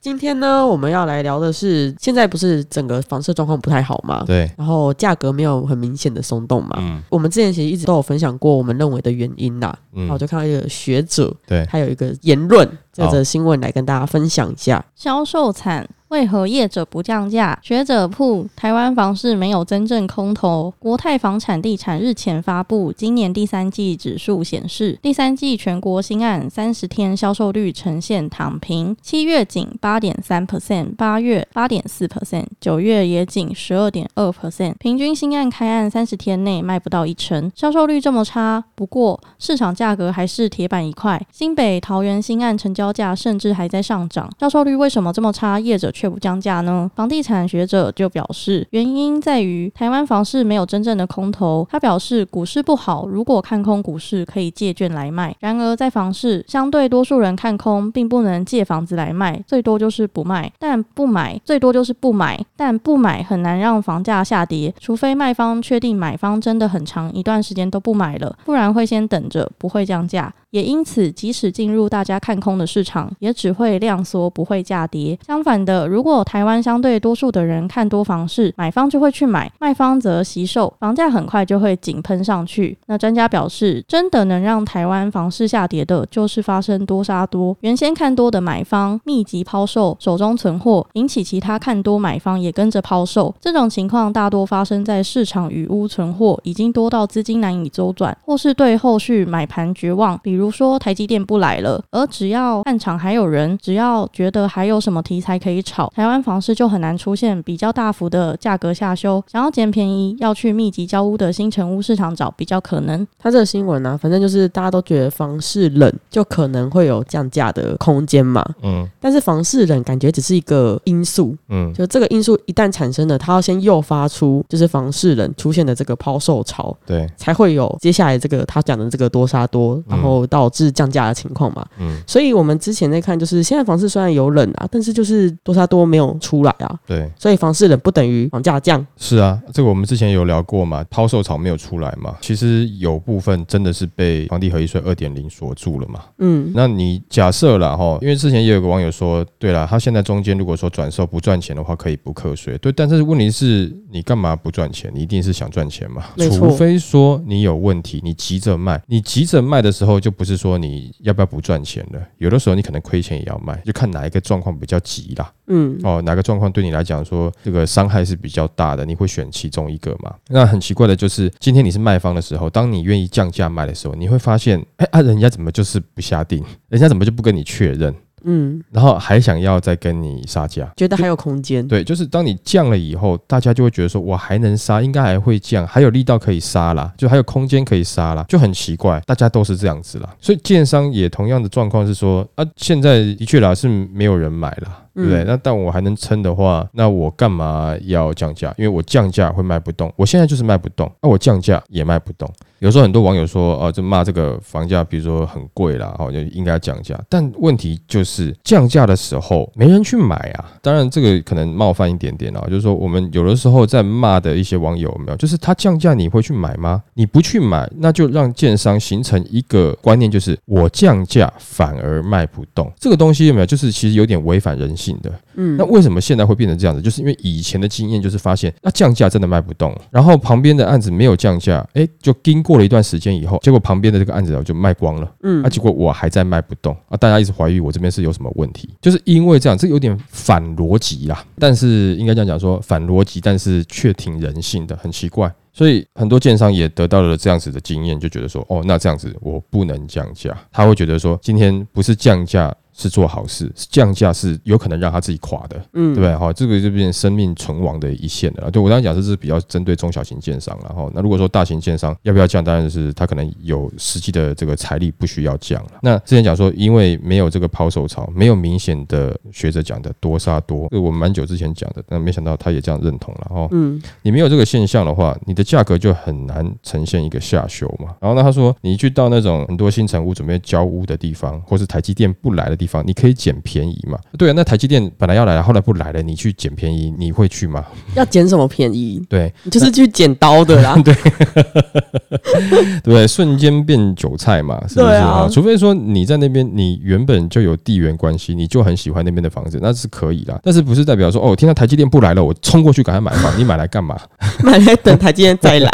今天呢，我们要来聊的是，现在不是整个房市状况不太好嘛？对，然后价格没有很明显的松动嘛。嗯我们之前其实一直都有分享过我们认为的原因呐。然后就看到一个学者，对，他有一个言论，这好则新闻来跟大家分享一下。销售惨，为何业者不降价？学者铺台湾房市没有真正空头。国泰房产地产日前发布今年第三季指数显示，第三季全国新案三十天销售率呈现躺平，七月仅八点三 percent，八月八点四 percent，九月也仅十二点二 percent，平均新案开案三十天内卖不到一成，销售率这么差。不过市场价格还是铁板一块，新北、桃园新案成交价甚至还在上涨，销售率为什么这么差？业者却不降价呢？房地产学者就表示，原因在于台湾房市没有真正的空头。他表示，股市不好，如果看空股市，可以借券来卖；然而在房市，相对多数人看空，并不能借房子来卖，最多就是不卖，但不买最多就是不买，但不买很难让房价下跌，除非卖方确定买方真的很长一段时间都不买了，不然会先等着，不会降价。也因此，即使进入大家看空的市场，也只会量缩，不会价跌。相反的，如果台湾相对多数的人看多房市，买方就会去买，卖方则惜售，房价很快就会井喷上去。那专家表示，真的能让台湾房市下跌的，就是发生多杀多。原先看多的买方密集抛售，手中存货，引起其他看多买方也跟着抛售。这种情况大多发生在市场余屋存货已经多到资金难以周转，或是对后续买盘绝望。比如说台积电不来了，而只要看场还有人，只要觉得还有什么题材可以炒，台湾房市就很难出现比较大幅的价格下修。想要捡便宜，要去密集交屋的新城屋市场找比较可能。他这个新闻啊，反正就是大家都觉得房市冷，就可能会有降价的空间嘛。嗯但是房市冷感觉只是一个因素，嗯，就这个因素一旦产生了，它要先诱发出就是房市冷出现的这个抛售潮，对，才会有接下来这个他讲的这个多杀多，然后导致降价的情况嘛。嗯所以我们之前在看，就是现在房市虽然有冷啊，但是就是多杀多没有出来啊，对，所以房市冷不等于房价降。是啊，这个我们之前有聊过嘛，抛售潮没有出来嘛，其实有部分真的是被房地合一税二点零锁住了嘛。嗯，那你假设了哈，因为之前也有个网友说，对了，他现在中间如果说转售不赚钱的话，可以不课税。对，但是问题是你干嘛不赚钱？你一定是想赚钱嘛？除非说你有问题，你急着卖，你急着卖的时候，就不是说你要不要不赚钱了。有的时候你可能亏钱也要卖，就看哪一个状况比较急啦。嗯，哦，哪个状况对你来讲说这个伤害是比较大的，你会选其中一个嘛？那很奇怪的就是，今天你是卖方的时候，当你愿意降价卖的时候，你会发现，哎啊，人家怎么就是不下定，人家怎么就不跟你确认，嗯，然后还想要再跟你杀价？觉得还有空间。对，就是当你降了以后，大家就会觉得说，我还能杀，应该还会降，还有力道可以杀啦，就还有空间可以杀啦，就很奇怪，大家都是这样子啦。所以建商也同样的状况是说，啊，现在的确啦是没有人买啦。对不对？嗯那但我还能撑的话，那我干嘛要降价？因为我降价会卖不动，我现在就是卖不动，那、我降价也卖不动。有时候很多网友说，哦，就骂这个房价，比如说很贵啦，哦，就应该降价。但问题就是降价的时候没人去买啊。当然，这个可能冒犯一点点啊，就是说我们有的时候在骂的一些网友有没有，就是他降价你会去买吗？你不去买，那就让建商形成一个观念，就是我降价反而卖不动。这个东西有没有？就是其实有点违反人性的。嗯那为什么现在会变成这样子？就是因为以前的经验就是发现，那降价真的卖不动，然后旁边的案子没有降价，哎，就经过了一段时间以后，结果旁边的这个案子就卖光了，嗯啊，结果我还在卖不动啊，大家一直怀疑我这边是有什么问题，就是因为这样，这有点反逻辑啦，但是应该这样讲说反逻辑，但是却挺人性的，很奇怪。所以很多建商也得到了这样子的经验，就觉得说，哦，那这样子我不能降价。他会觉得说，今天不是降价是做好事，降价是有可能让他自己垮的，嗯，对不对？哈，这个就变成生命存亡的一线了。对我刚刚讲这是比较针对中小型建商然后。那如果说大型建商要不要降，当然是他可能有实际的这个财力不需要降了。那之前讲说，因为没有这个抛售潮，没有明显的学者讲的多杀多，这我们蛮久之前讲的，但没想到他也这样认同了哈。嗯，你没有这个现象的话，你的价格就很难呈现一个下修嘛。然后呢，他说你去到那种很多新城屋准备交屋的地方，或是台积电不来的地方，你可以捡便宜嘛。对啊，那台积电本来要来了，后来不来了，你去捡便宜，你会去吗？要捡什么便宜？对，就是去捡刀的啦。对 对？瞬间变韭菜嘛，是不是啊啊？除非说你在那边，你原本就有地缘关系，你就很喜欢那边的房子，那是可以啦。但是不是代表说哦，听到台积电不来了，我冲过去赶快买房？你买来干嘛？买来等台积电再来。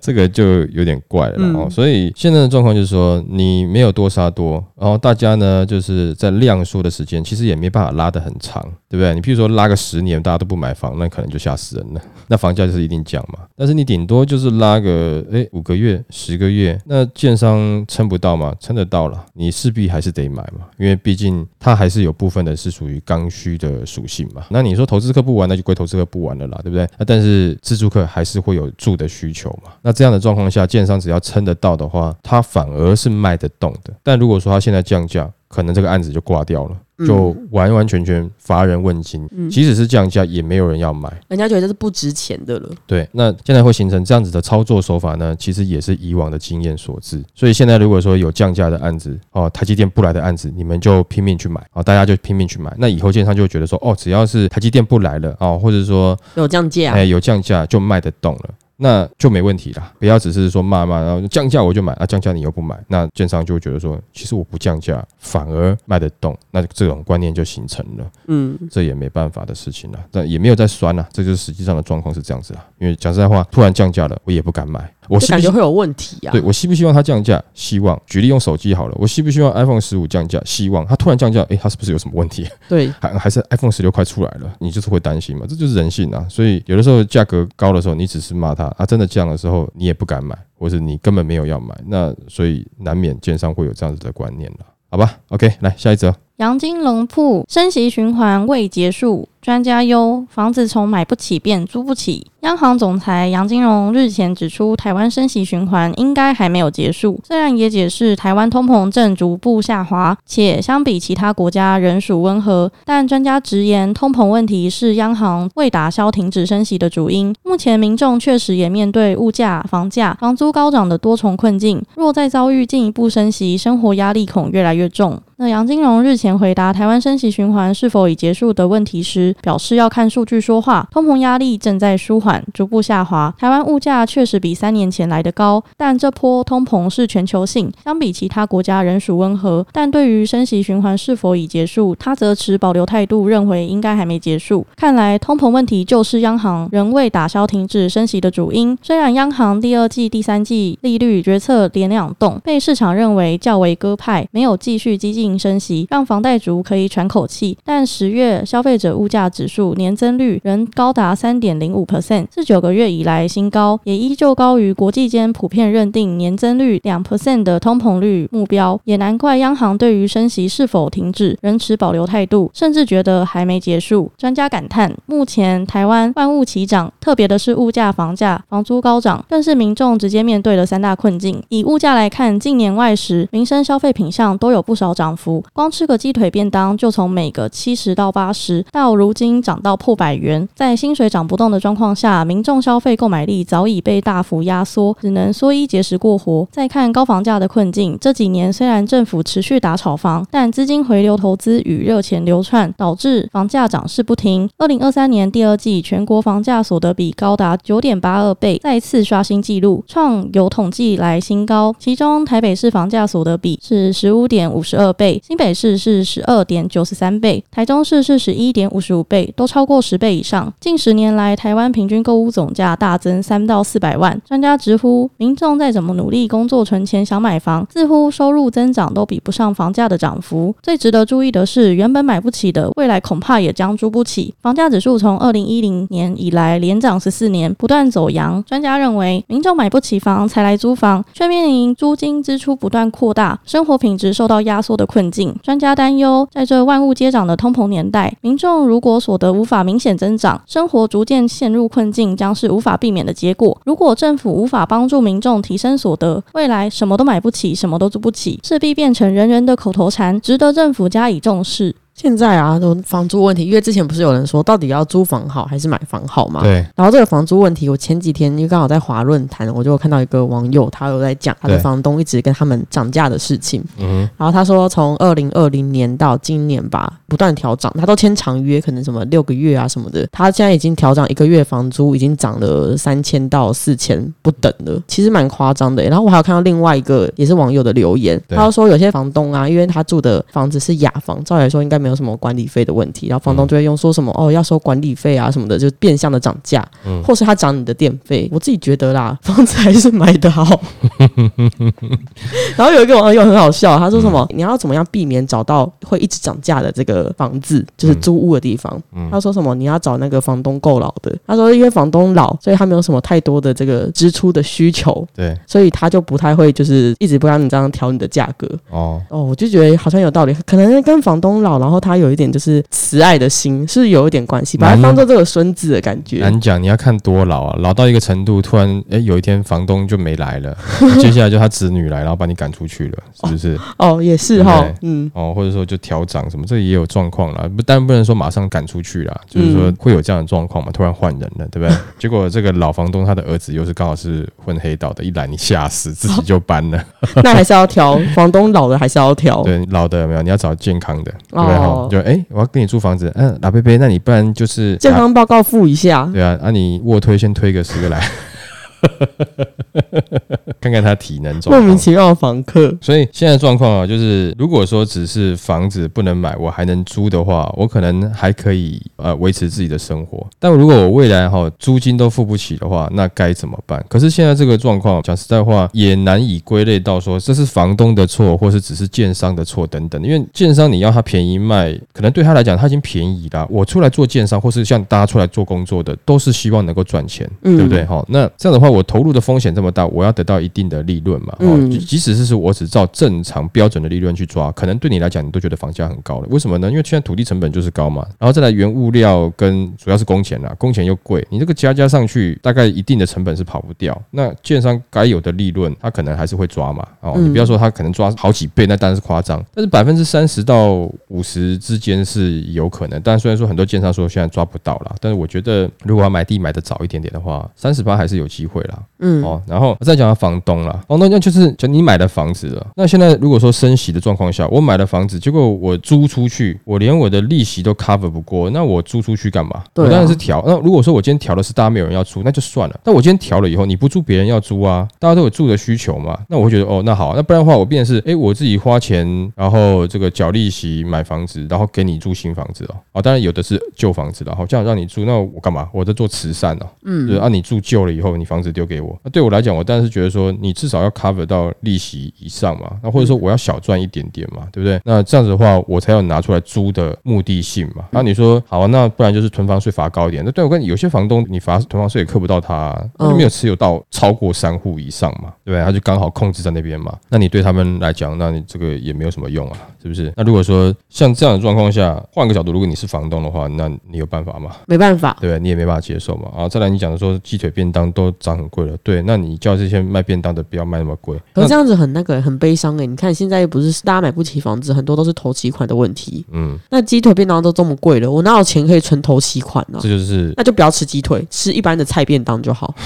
这个就有点怪了哦。所以现在的状况就是说，你没有多杀多，然后大家呢就是在量缩的时间，其实也没办法拉得很长，对不对？你譬如说拉个十年，大家都不买房，那可能就吓死人了。那房价就是一定降嘛。但是你顶多就是拉个诶五个月、十个月，那建商撑不到嘛？撑得到了，你势必还是得买嘛，因为毕竟它还是有部分的是属于刚需的属性嘛。那你说投资客不玩，那就归投资客不玩了啦，对不对？那但是自住客还是会有住的需求嘛。那这样的状况下，建商只要撑得到的话，它反而是卖得动的。但如果说它现在降价，可能这个案子就挂掉了。就完完全全乏人问津，嗯即使是降价，也没有人要买。人家觉得这是不值钱的了。对，那现在会形成这样子的操作手法呢，其实也是以往的经验所致。所以现在如果说有降价的案子，哦，台积电不来的案子，你们就拼命去买，哦，大家就拼命去买。那以后建商就会觉得说，哦，只要是台积电不来了，哦，或者说，有降价，哎，有降价就卖得动了。那就没问题啦，不要只是说骂骂，然后降价我就买啊，降价你又不买，那建商就会觉得说，其实我不降价反而卖得动，那这种观念就形成了。嗯，这也没办法的事情了，但也没有在酸了，这就是实际上的状况是这样子啦。因为讲实在话，突然降价了，我也不敢买。我感觉会有问题啊。对我希不希望它降价？希望。举例用手机好了，我希不希望 iPhone 十五降价？希望。它突然降价，诶，它是不是有什么问题？对，还还是 iPhone 十六快出来了，你就是会担心嘛？这就是人性啊。所以有的时候价格高的时候，你只是骂它啊，真的降的时候，你也不敢买，或是你根本没有要买。那所以难免奸商会有这样子的观念了，好吧？OK，来下一则。杨金龙铺升息循环未结束，专家忧房子从买不起变租不起。央行总裁杨金龙日前指出，台湾升息循环应该还没有结束。虽然也解释台湾通膨正逐步下滑，且相比其他国家仍属温和，但专家直言，通膨问题是央行未打消停止升息的主因。目前民众确实也面对物价、房价、房租高涨的多重困境，若再遭遇进一步升息，生活压力恐越来越重。那杨金龙日前回答台湾升息循环是否已结束的问题时，表示要看数据说话，通膨压力正在舒缓，逐步下滑。台湾物价确实比三年前来得高，但这波通膨是全球性，相比其他国家仍属温和。但对于升息循环是否已结束，他则持保留态度，认为应该还没结束。看来通膨问题就是央行仍未打消停止升息的主因。虽然央行第二季、第三季利率决策连两动，被市场认为较为鸽派，没有继续激进升息，让房贷族可以喘口气。但十月消费者物价指数年增率仍高达三点零五 percent，是九个月以来新高，也依旧高于国际间普遍认定年增率两 percent 的通膨率目标。也难怪央行对于升息是否停止仍持保留态度，甚至觉得还没结束。专家感叹，目前台湾万物齐涨，特别的是物价、房价、房租高涨，更是民众直接面对的三大困境。以物价来看，近年外食、民生消费品项都有不少涨幅，光吃个鸡腿便当就从每个七十到八十，到如金涨到破百元。在薪水涨不动的状况下，民众消费购买力早已被大幅压缩，只能缩衣节食过活。再看高房价的困境，这几年虽然政府持续打炒房，但资金回流投资与热钱流窜，导致房价涨势不停。二零二三年第二季全国房价所得比高达九点八二倍，再次刷新纪录，创有统计来新高。其中台北市房价所得比是十五点五十二倍，新北市是十二点九十三倍，台中市是十一点五十五倍，都超过十倍以上。近十年来，台湾平均购物总价大增三到四百万。专家直呼，民众再怎么努力工作存钱想买房，似乎收入增长都比不上房价的涨幅。最值得注意的是，原本买不起的，未来恐怕也将租不起。房价指数从二零一零年以来连涨十四年，不断走阳。专家认为，民众买不起房才来租房，却面临租金支出不断扩大，生活品质受到压缩的困境。专家担忧，在这万物皆涨的通膨年代，民众如果所得无法明显增长，生活逐渐陷入困境，将是无法避免的结果。如果政府无法帮助民众提升所得，未来什么都买不起，什么都租不起，势必变成人人的口头禅，值得政府加以重视。现在啊，都房租问题，因为之前不是有人说到底要租房好还是买房好嘛？对，然后这个房租问题，我前几天因为刚好在华论坛，我就看到一个网友，他有在讲他的房东一直跟他们涨价的事情。嗯然后他说，从二零二零年到今年吧，不断调涨，他都签长约，可能什么六个月啊什么的。他现在已经调涨一个月房租，已经涨了三千到四千不等了，其实蛮夸张的。然后我还有看到另外一个也是网友的留言，他说有些房东啊，因为他住的房子是雅房，照理来说应该没有什么管理费的问题，然后房东就会用说什么、哦要收管理费啊什么的，就变相的涨价，嗯或是他涨你的电费。我自己觉得啦，房子还是买的好。然后有一个网友很好笑，他说什么、你要怎么样避免找到会一直涨价的这个房子，就是租屋的地方。嗯他说什么你要找那个房东够老的。他说因为房东老，所以他没有什么太多的这个支出的需求，对，所以他就不太会就是一直不让你这样调你的价格。哦，哦，我就觉得好像有道理，可能跟房东老，然后他有一点就是慈爱的心，是有一点关系，把他当做这个孙子的感觉。难讲，你要看多老啊，老到一个程度，突然哎有一天房东就没来了，接下来就他子女来，然后把你赶出去了，是不是？哦，也是哈，嗯，哦，或者说就调涨什么，这也有状况啦，不，但不能说马上赶出去啦，就是说嗯会有这样的状况嘛，突然换人了，对不对？结果这个老房东他的儿子又是刚好是混黑道的，一来你吓死，自己就搬了。那还是要调，房东老的还是要调。对，老的有没有？你要找健康的，对不对？哦哈，就哎、我要跟你租房子，嗯、老贝贝，那你不然就是健啊康报告付一下。对啊，啊你卧推先推个十个来，看看他体能状莫名况。其妙的房客，所以现在状况啊，就是如果说只是房子不能买，我还能租的话，我可能还可以呃维持自己的生活。但如果我未来哈租金都付不起的话，那该怎么办？可是现在这个状况，讲实在话，也难以归类到说这是房东的错，或是只是建商的错等等。因为建商你要他便宜卖，可能对他来讲他已经便宜了。我出来做建商，或是像大家出来做工作的，都是希望能够赚钱，嗯对不对？哈，那这样的话，我投入的风险这么大，我要得到一定的利润嘛。哦，嗯即即使是说我只照正常标准的利润去抓，可能对你来讲，你都觉得房价很高了。为什么呢？因为现在土地成本就是高嘛，然后再来原物料跟主要是工钱啦，工钱又贵，你这个加加上去，大概一定的成本是跑不掉。那建商该有的利润，他可能还是会抓嘛。哦，嗯你不要说他可能抓好几倍，那当然是夸张。但是百分之三十到五十之间是有可能。但虽然说很多建商说现在抓不到啦，但是我觉得如果要买地买的早一点点的话，三十八还是有机会啦。嗯，哦，然后再讲到房东啦，房东那就是就你买了房子了，那现在如果说升息的状况下，我买了房子，结果我租出去，我连我的利息都 cover 不过，那我租出去干嘛？对啊我当然是调。那如果说我今天调的是大家没有人要租，那就算了。但我今天调了以后，你不租别人要租啊，大家都有住的需求嘛，那我会觉得哦，那好，那不然的话，我变成是哎我自己花钱，然后这个缴利息买房子，然后给你住新房子哦。哦，当然有的是旧房子了，好这样让你住，那我干嘛？我在做慈善哦。嗯就是啊，你住旧了以后，你房子丢给我，那对我来讲，我当然是觉得说，你至少要 cover 到利息以上嘛，那或者说我要小赚一点点嘛，对不对？那这样子的话，我才有拿出来租的目的性嘛。然后你说好啊，那不然就是囤房税罚高一点。那对我跟你有些房东，你罚囤房税也克不到他、啊，他就没有持有到超过三户以上嘛，对不对？他就刚好控制在那边嘛。那你对他们来讲，那你这个也没有什么用啊，是不是？那如果说像这样的状况下，换个角度，如果你是房东的话，那你有办法吗？没办法，对不对？你也没办法接受嘛。啊，再来你讲的说鸡腿便当都涨很贵了，对，那你叫这些卖便当的不要卖那么贵。可是这样子很那个很悲伤哎、你看现在又不是大家买不起房子，很多都是头期款的问题。嗯，那鸡腿便当都这么贵了，我哪有钱可以存头期款呢、这就是那就不要吃鸡腿，吃一般的菜便当就好。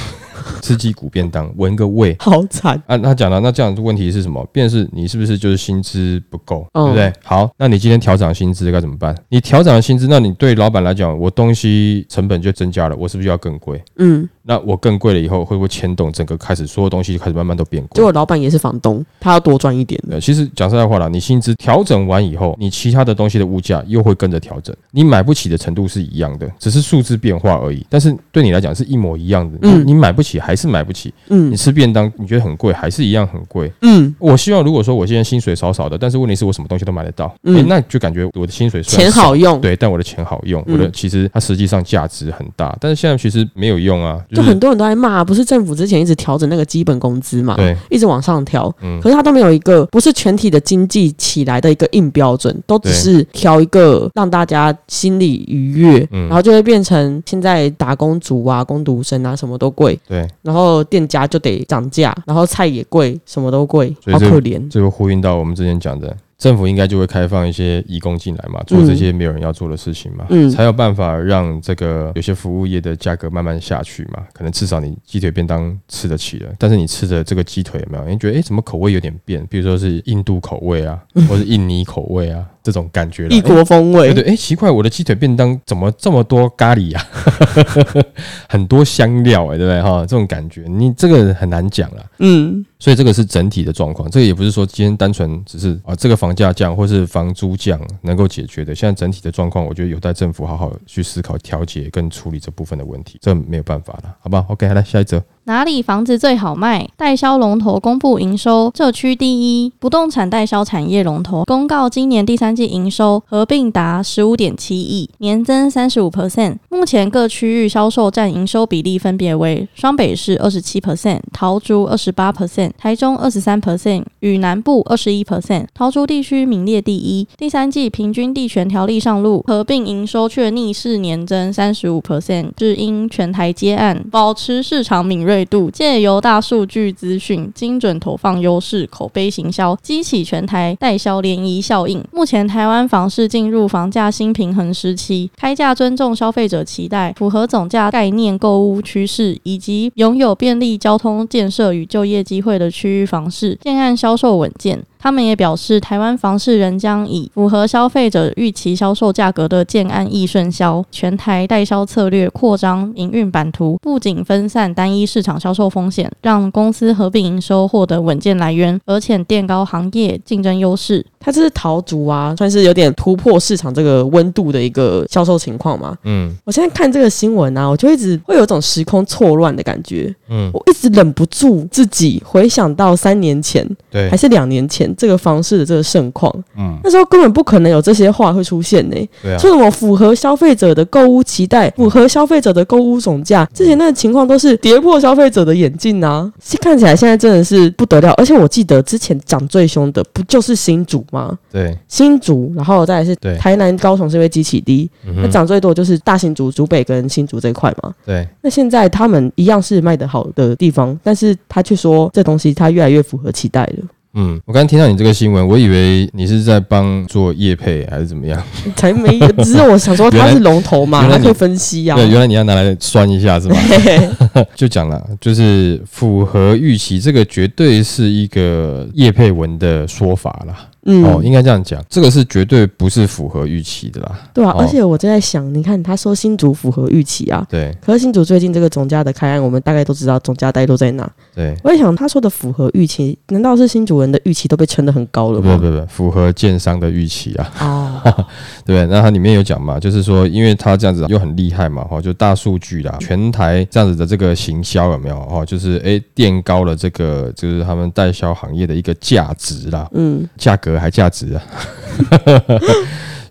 吃鸡骨便当，闻个味。好惨，啊，他讲了，那这样的问题是什么？便是你是不是就是薪资不够，嗯对不对？好，那你今天调涨薪资该怎么办？你调涨薪资，那你对老板来讲，我东西成本就增加了，我是不是要更贵？嗯，那我更贵了以后，会不会牵动整个开始所有东西就开始慢慢都变贵？结果老板也是房东，他要多赚一点。呃，其实讲实在话啦，你薪资调整完以后，你其他的东西的物价又会跟着调整，你买不起的程度是一样的，只是数字变化而已。但是对你来讲是一模一样的，嗯。你买不起还是买不起，嗯。你吃便当你觉得很贵，还是一样很贵。嗯，我希望如果说我现在薪水少少的，但是问题是我什么东西都买得到，嗯。诶那就感觉我的薪水钱好用，对，但我的钱好用，嗯我的其实它实际上价值很大，但是现在其实没有用啊，就是很多人都在骂，不是政府之前一直调整那个基本工资嘛，对，一直往上调，嗯。可是它都没有一个不是全体的经济起来的一个硬标准，都只是调一个让大家心里愉悦，嗯。然后就会变成现在打工族啊、工读生啊什么都贵，对，然后店家就得涨价，然后菜也贵，什么都贵，好可怜。这个呼应到我们之前讲的，政府应该就会开放一些义工进来嘛，做这些没有人要做的事情嘛，嗯才有办法让这个有些服务业的价格慢慢下去嘛。可能至少你鸡腿便当吃得起了，但是你吃的这个鸡腿有没有？你觉得诶，怎么口味有点变？比如说是印度口味啊，或是印尼口味啊，这种感觉啦。异国风味，对对，哎，奇怪，我的鸡腿便当怎么这么多咖喱呀、很多香料哎、对不对哈？这种感觉，你这个很难讲啦。嗯，所以这个是整体的状况，这个也不是说今天单纯只是啊这个房价降或是房租降能够解决的。现在整体的状况，我觉得有待政府好好去思考、调节跟处理这部分的问题，这没有办法了，好吧？OK，来下一则。哪里房子最好卖？代销龙头公布营收，这区第一不动产代销产业龙头公告，今年第三季营收合并达十五点七亿，年增三十五 percent。目前各区域销售占营收比例分别为：双北市二十七 percent，桃竹二十八 percent，台中二十三 percent，与南部二十一 percent。桃竹地区名列第一。第三季平均地权条例上路，合并营收却逆势年增三十五 percent，是因全台接案，保持市场敏锐度，借由大数据资讯、精准投放优势、口碑行销，激起全台代销涟漪效应。目前台湾房市进入房价新平衡时期，开价尊重消费者期待，符合总价概念购物趋势，以及拥有便利交通建设与就业机会的区域房市，建案销售稳健。他们也表示，台湾房市仍将以符合消费者预期销售价格的建案易顺销、全台代销策略扩张营运版图，不仅分散单一市场销售风险，让公司合并营收获得稳健来源，而且垫高行业竞争优势。它这是桃竹啊，算是有点突破市场这个温度的一个销售情况嘛。嗯。我现在看这个新闻啊，我就一直会有一种时空错乱的感觉，嗯，我一直忍不住自己回想到三年前对。还，是两年前这个房市的这个盛况，嗯。那时候根本不可能有这些话会出现呢、对啊，说什么符合消费者的购物期待，符合消费者的购物总价，之前那个情况都是跌破消费者的眼镜啊！看起来现在真的是不得了，而且我记得之前涨最凶的不就是新竹吗？对，新竹，然后再来是台南、高雄是因为基期低，那涨最多就是大新竹、竹北跟新竹这一块嘛。对，那现在他们一样是卖得好的地方，但是他却说这东西它越来越符合期待了，嗯，我刚才听到你这个新闻，我以为你是在帮做业配还是怎么样？才没有。只是我想说它是龙头嘛，原来你它可以分析呀、对，原来你要拿来酸一下是吧？嘿嘿就讲了，就是符合预期，这个绝对是一个业配文的说法啦。嗯，哦，应该这样讲，这个是绝对不是符合预期的啦。对啊，哦而且我正在想，你看他说新竹符合预期啊，对可是新竹最近这个总价的开案，我们大概都知道总价带都在哪。对，我在想，他说的符合预期，难道是新竹人的预期都被撑得很高了吗？不不不，符合建商的预期啊，哦，对？那他里面有讲嘛，就是说，因为他这样子又很厉害嘛，哈，就大数据啦，全台这样子的这个行销有没有？哈，就是哎垫高了这个就是他们代销行业的一个价值啦，嗯价格还价值啊。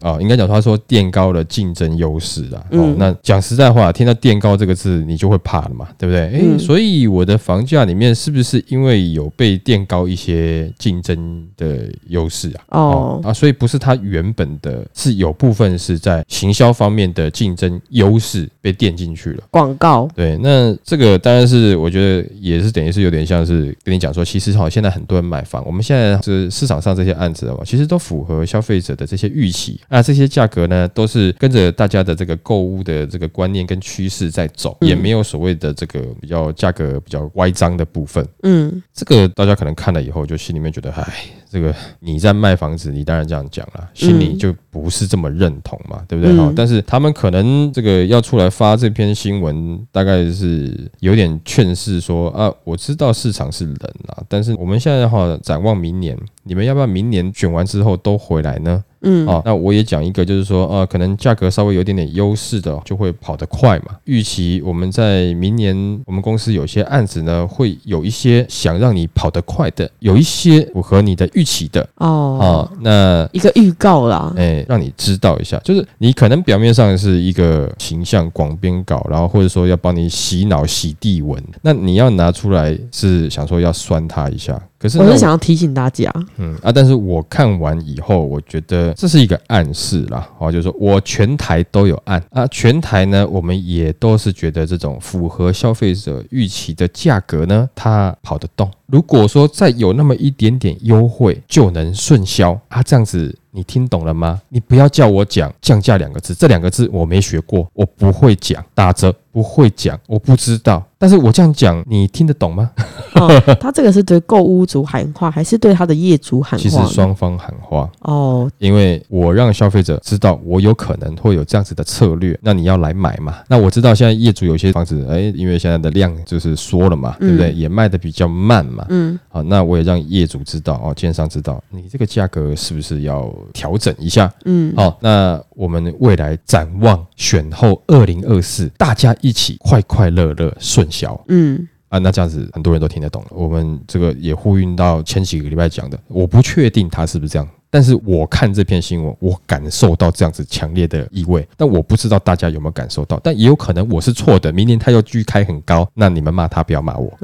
哦，应该讲他说垫高了竞争优势啊。哦嗯，那讲实在话，听到垫高这个字，你就会怕了嘛，对不对？诶，嗯所以我的房价里面是不是因为有被垫高一些竞争的优势啊？哦啊，所以不是它原本的，是有部分是在行销方面的竞争优势被垫进去了。广告，对，那这个当然是我觉得也是等于是有点像是跟你讲说，其实哈，现在很多人买房，我们现在这市场上这些案子啊，其实都符合消费者的这些预期啊，这些价格呢都是跟着大家的这个购物的这个观念跟趋势在走，嗯也没有所谓的这个比较价格比较歪张的部分。嗯，这个大家可能看了以后，就心里面觉得，哎，这个你在卖房子，你当然这样讲了，心里就不是这么认同嘛，对不对？哈、嗯但是他们可能这个要出来发这篇新闻，大概是有点劝示说啊，我知道市场是冷啊，但是我们现在哈展望明年，你们要不要明年选完之后都回来呢？嗯，哦，那我也讲一个，就是说，呃，可能价格稍微有点点优势的，就会跑得快嘛。预期我们在明年，我们公司有些案子呢，会有一些想让你跑得快的，有一些符合你的预期的哦，哦。那一个预告啦，哎，让你知道一下，就是你可能表面上是一个形象广编稿，然后或者说要帮你洗脑洗地文，那你要拿出来是想说要酸他一下，可是呢我是想要提醒大家，嗯啊，但是我看完以后，我觉得这是一个暗示啦，哦，就是说我全台都有按啊，全台呢，我们也都是觉得这种符合消费者预期的价格呢，它跑得动。如果说再有那么一点点优惠就能顺销啊，这样子你听懂了吗？你不要叫我讲降价两个字，这两个字我没学过，我不会讲打折，不会讲，我不知道。但是我这样讲，你听得懂吗？哦，他这个是对购屋主喊话，还是对他的业主喊话其？实双方喊话，哦，因为我让消费者知道我有可能会有这样子的策略，那你要来买嘛？那我知道现在业主有些房子，哎，因为现在的量就是缩了嘛，对不对？也卖的比较慢嘛。嗯，好，那我也让业主知道哦，建商知道你这个价格是不是要调整一下？嗯，好，那我们未来展望选后二零二四，大家一起快快乐乐顺销。嗯，啊，那这样子很多人都听得懂了。我们这个也呼应到前几个礼拜讲的，我不确定他是不是这样，但是我看这篇新闻，我感受到这样子强烈的意味，但我不知道大家有没有感受到，但也有可能我是错的。明年他又继续开很高，那你们骂他，不要骂我？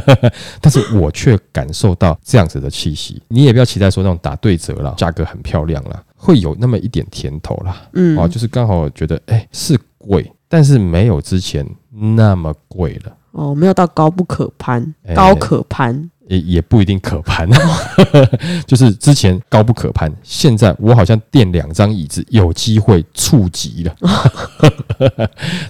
但是我却感受到这样子的气息。你也不要期待说那种打对折了，价格很漂亮了，会有那么一点甜头啦。嗯，哦，就是刚好觉得，哎、是贵，但是没有之前那么贵了。哦，没有到高不可攀，哎。高可攀，也也不一定可攀，就是之前高不可攀，现在我好像垫两张椅子，有机会触及了，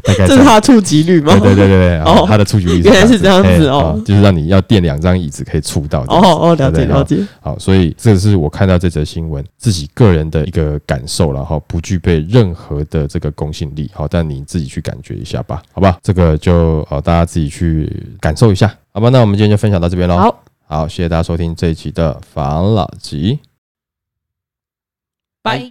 大概这是他触及率吗？对对对对对，哦哦，它的触及率 原来是这样子哎哦就是让你要垫两张椅子可以触到。哦哦，了解了解，好，所以这是我看到这则新闻自己个人的一个感受然后不具备任何的这个公信力，好，但你自己去感觉一下吧，好吧？这个就好，大家自己去感受一下，好吧？那我们今天就分享到这边喽。好，好，谢谢大家收听这一期的防老集。拜。